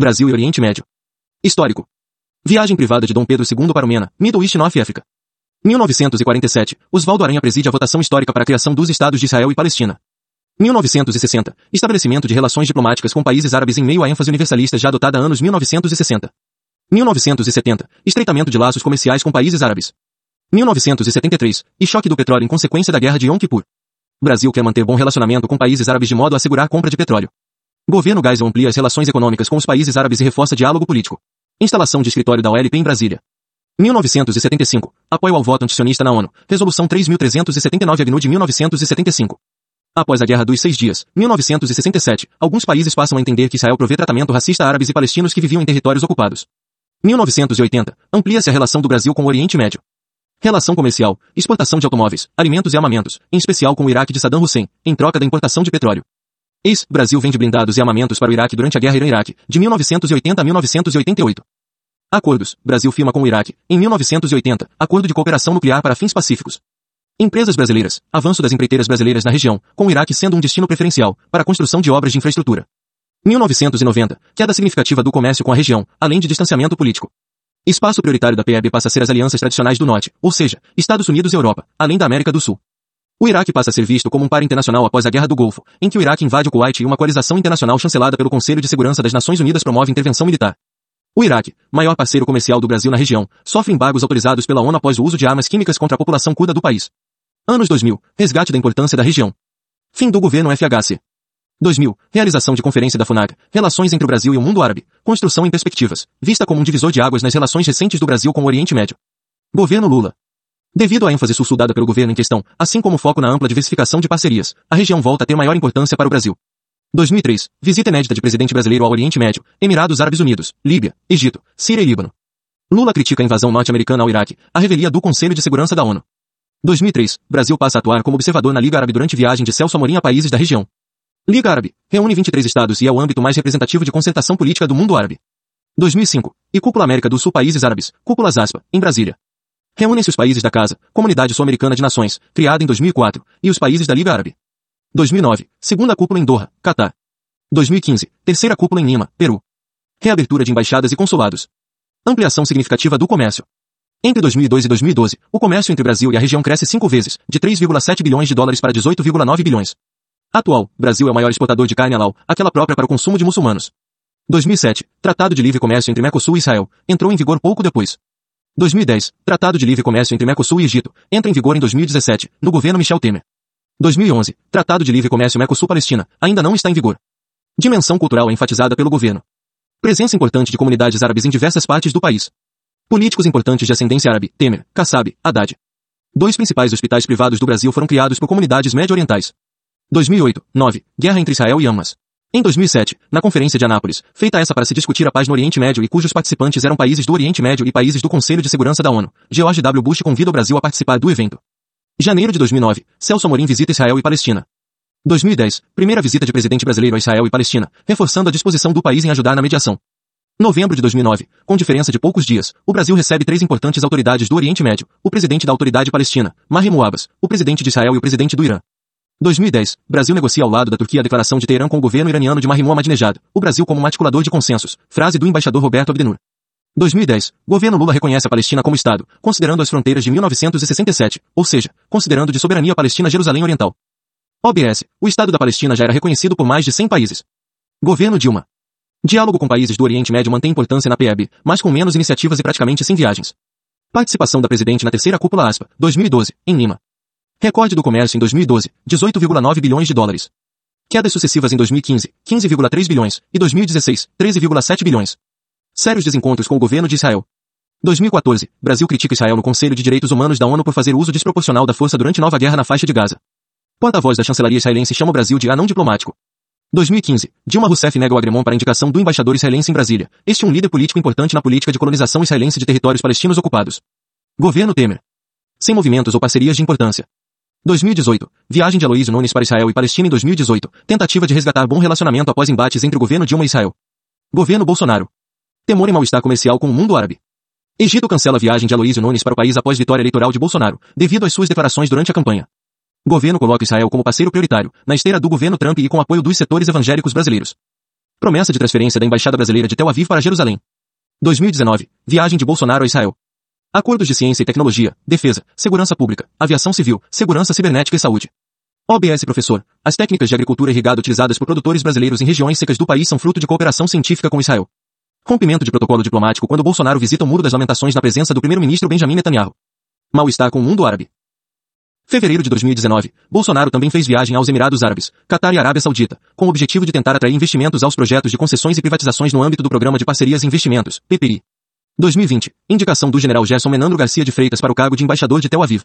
Brasil e Oriente Médio. Histórico. Viagem privada de Dom Pedro II para o MENA, Middle East North Africa. 1947, Oswaldo Aranha preside a votação histórica para a criação dos Estados de Israel e Palestina. 1960, estabelecimento de relações diplomáticas com países árabes em meio à ênfase universalista já adotada anos 1960. 1970, estreitamento de laços comerciais com países árabes. 1973, e choque do petróleo em consequência da guerra de Yom Kippur. Brasil quer manter bom relacionamento com países árabes de modo a assegurar compra de petróleo. Governo Geisel amplia as relações econômicas com os países árabes e reforça diálogo político. Instalação de escritório da OLP em Brasília. 1975. Apoio ao voto antisionista na ONU. Resolução 3.379 AGNU de 1975. Após a Guerra dos Seis Dias, 1967, alguns países passam a entender que Israel provê tratamento racista a árabes e palestinos que viviam em territórios ocupados. 1980, amplia-se a relação do Brasil com o Oriente Médio. Relação comercial, exportação de automóveis, alimentos e armamentos, em especial com o Iraque de Saddam Hussein, em troca da importação de petróleo. Ex, Brasil vende blindados e armamentos para o Iraque durante a Guerra Irã-Iraque, de 1980 a 1988. Acordos, Brasil firma com o Iraque, em 1980, acordo de cooperação nuclear para fins pacíficos. Empresas brasileiras, avanço das empreiteiras brasileiras na região, com o Iraque sendo um destino preferencial, para a construção de obras de infraestrutura. 1990, queda significativa do comércio com a região, além de distanciamento político. Espaço prioritário da PEB passa a ser as alianças tradicionais do Norte, ou seja, Estados Unidos e Europa, além da América do Sul. O Iraque passa a ser visto como um par internacional após a Guerra do Golfo, em que o Iraque invade o Kuwait e uma coalização internacional chancelada pelo Conselho de Segurança das Nações Unidas promove intervenção militar. O Iraque, maior parceiro comercial do Brasil na região, sofre embargos autorizados pela ONU após o uso de armas químicas contra a população curda do país. Anos 2000. Resgate da importância da região. Fim do governo FHC. 2000. Realização de conferência da FUNAG. Relações entre o Brasil e o mundo árabe. Construção em perspectivas. Vista como um divisor de águas nas relações recentes do Brasil com o Oriente Médio. Governo Lula. Devido à ênfase sul dada pelo governo em questão, assim como o foco na ampla diversificação de parcerias, a região volta a ter maior importância para o Brasil. 2003. Visita inédita de presidente brasileiro ao Oriente Médio, Emirados Árabes Unidos, Líbia, Egito, Síria e Líbano. Lula critica a invasão norte-americana ao Iraque, a revelia do Conselho de Segurança da ONU. 2003, Brasil passa a atuar como observador na Liga Árabe durante viagem de Celso Amorim a países da região. Liga Árabe, reúne 23 estados e é o âmbito mais representativo de concertação política do mundo árabe. 2005, e Cúpula América do Sul Países Árabes, Cúpulas Aspa, em Brasília. Reúnem-se os países da Casa, Comunidade Sul-Americana de Nações, criada em 2004, e os países da Liga Árabe. 2009, segunda cúpula em Doha, Catar. 2015, terceira cúpula em Lima, Peru. Reabertura de embaixadas e consulados. Ampliação significativa do comércio. Entre 2002 e 2012, o comércio entre o Brasil e a região cresce cinco vezes, de 3,7 bilhões de dólares para 18,9 bilhões. Atual, Brasil é o maior exportador de carne halal, aquela própria para o consumo de muçulmanos. 2007, Tratado de Livre Comércio entre Mercosul e Israel, entrou em vigor pouco depois. 2010, Tratado de Livre Comércio entre Mercosul e Egito, entra em vigor em 2017, no governo Michel Temer. 2011, Tratado de Livre Comércio Mercosul-Palestina, ainda não está em vigor. Dimensão cultural é enfatizada pelo governo. Presença importante de comunidades árabes em diversas partes do país. Políticos importantes de ascendência árabe, Temer, Kassab, Haddad. Dois principais hospitais privados do Brasil foram criados por comunidades médio-orientais. 2008, 9. Guerra entre Israel e Hamas. Em 2007, na Conferência de Anápolis, feita essa para se discutir a paz no Oriente Médio e cujos participantes eram países do Oriente Médio e países do Conselho de Segurança da ONU, George W. Bush convida o Brasil a participar do evento. Janeiro de 2009, Celso Amorim visita Israel e Palestina. 2010, primeira visita de presidente brasileiro a Israel e Palestina, reforçando a disposição do país em ajudar na mediação. Novembro de 2009, com diferença de poucos dias, o Brasil recebe três importantes autoridades do Oriente Médio, o presidente da Autoridade Palestina, Mahmoud Abbas, o presidente de Israel e o presidente do Irã. 2010, Brasil negocia ao lado da Turquia a declaração de Teherã com o governo iraniano de Mahmoud Ahmadinejad, o Brasil como articulador de consensos, frase do embaixador Roberto Abdenur. 2010, governo Lula reconhece a Palestina como Estado, considerando as fronteiras de 1967, ou seja, considerando de soberania palestina Jerusalém Oriental. OBS, o Estado da Palestina já era reconhecido por mais de 100 países. Governo Dilma. Diálogo com países do Oriente Médio mantém importância na PEB, mas com menos iniciativas e praticamente sem viagens. Participação da presidente na terceira cúpula ASPA, 2012, em Lima. Recorde do comércio em 2012, 18,9 bilhões de dólares. Quedas sucessivas em 2015, 15,3 bilhões, e 2016, 13,7 bilhões. Sérios desencontros com o governo de Israel. 2014, Brasil critica Israel no Conselho de Direitos Humanos da ONU por fazer uso desproporcional da força durante nova guerra na faixa de Gaza. Porta-voz da chancelaria israelense chama o Brasil de anão diplomático. 2015. Dilma Rousseff nega o agremon para indicação do embaixador israelense em Brasília. Este é um líder político importante na política de colonização israelense de territórios palestinos ocupados. Governo Temer. Sem movimentos ou parcerias de importância. 2018. Viagem de Aloysio Nunes para Israel e Palestina em 2018. Tentativa de resgatar bom relacionamento após embates entre o governo Dilma e Israel. Governo Bolsonaro. Temor e mal-estar comercial com o mundo árabe. Egito cancela viagem de Aloysio Nunes para o país após vitória eleitoral de Bolsonaro, devido às suas declarações durante a campanha. Governo coloca Israel como parceiro prioritário, na esteira do governo Trump e com apoio dos setores evangélicos brasileiros. Promessa de transferência da Embaixada Brasileira de Tel Aviv para Jerusalém. 2019. Viagem de Bolsonaro a Israel. Acordos de ciência e tecnologia, defesa, segurança pública, aviação civil, segurança cibernética e saúde. OBS Professor. As técnicas de agricultura irrigada utilizadas por produtores brasileiros em regiões secas do país são fruto de cooperação científica com Israel. Rompimento de protocolo diplomático quando Bolsonaro visita o Muro das Lamentações na presença do primeiro-ministro Benjamin Netanyahu. Mal-estar com o mundo árabe. Fevereiro de 2019, Bolsonaro também fez viagem aos Emirados Árabes, Catar e Arábia Saudita, com o objetivo de tentar atrair investimentos aos projetos de concessões e privatizações no âmbito do Programa de Parcerias e Investimentos, PPI. 2020, indicação do general Gerson Menandro Garcia de Freitas para o cargo de embaixador de Tel Aviv.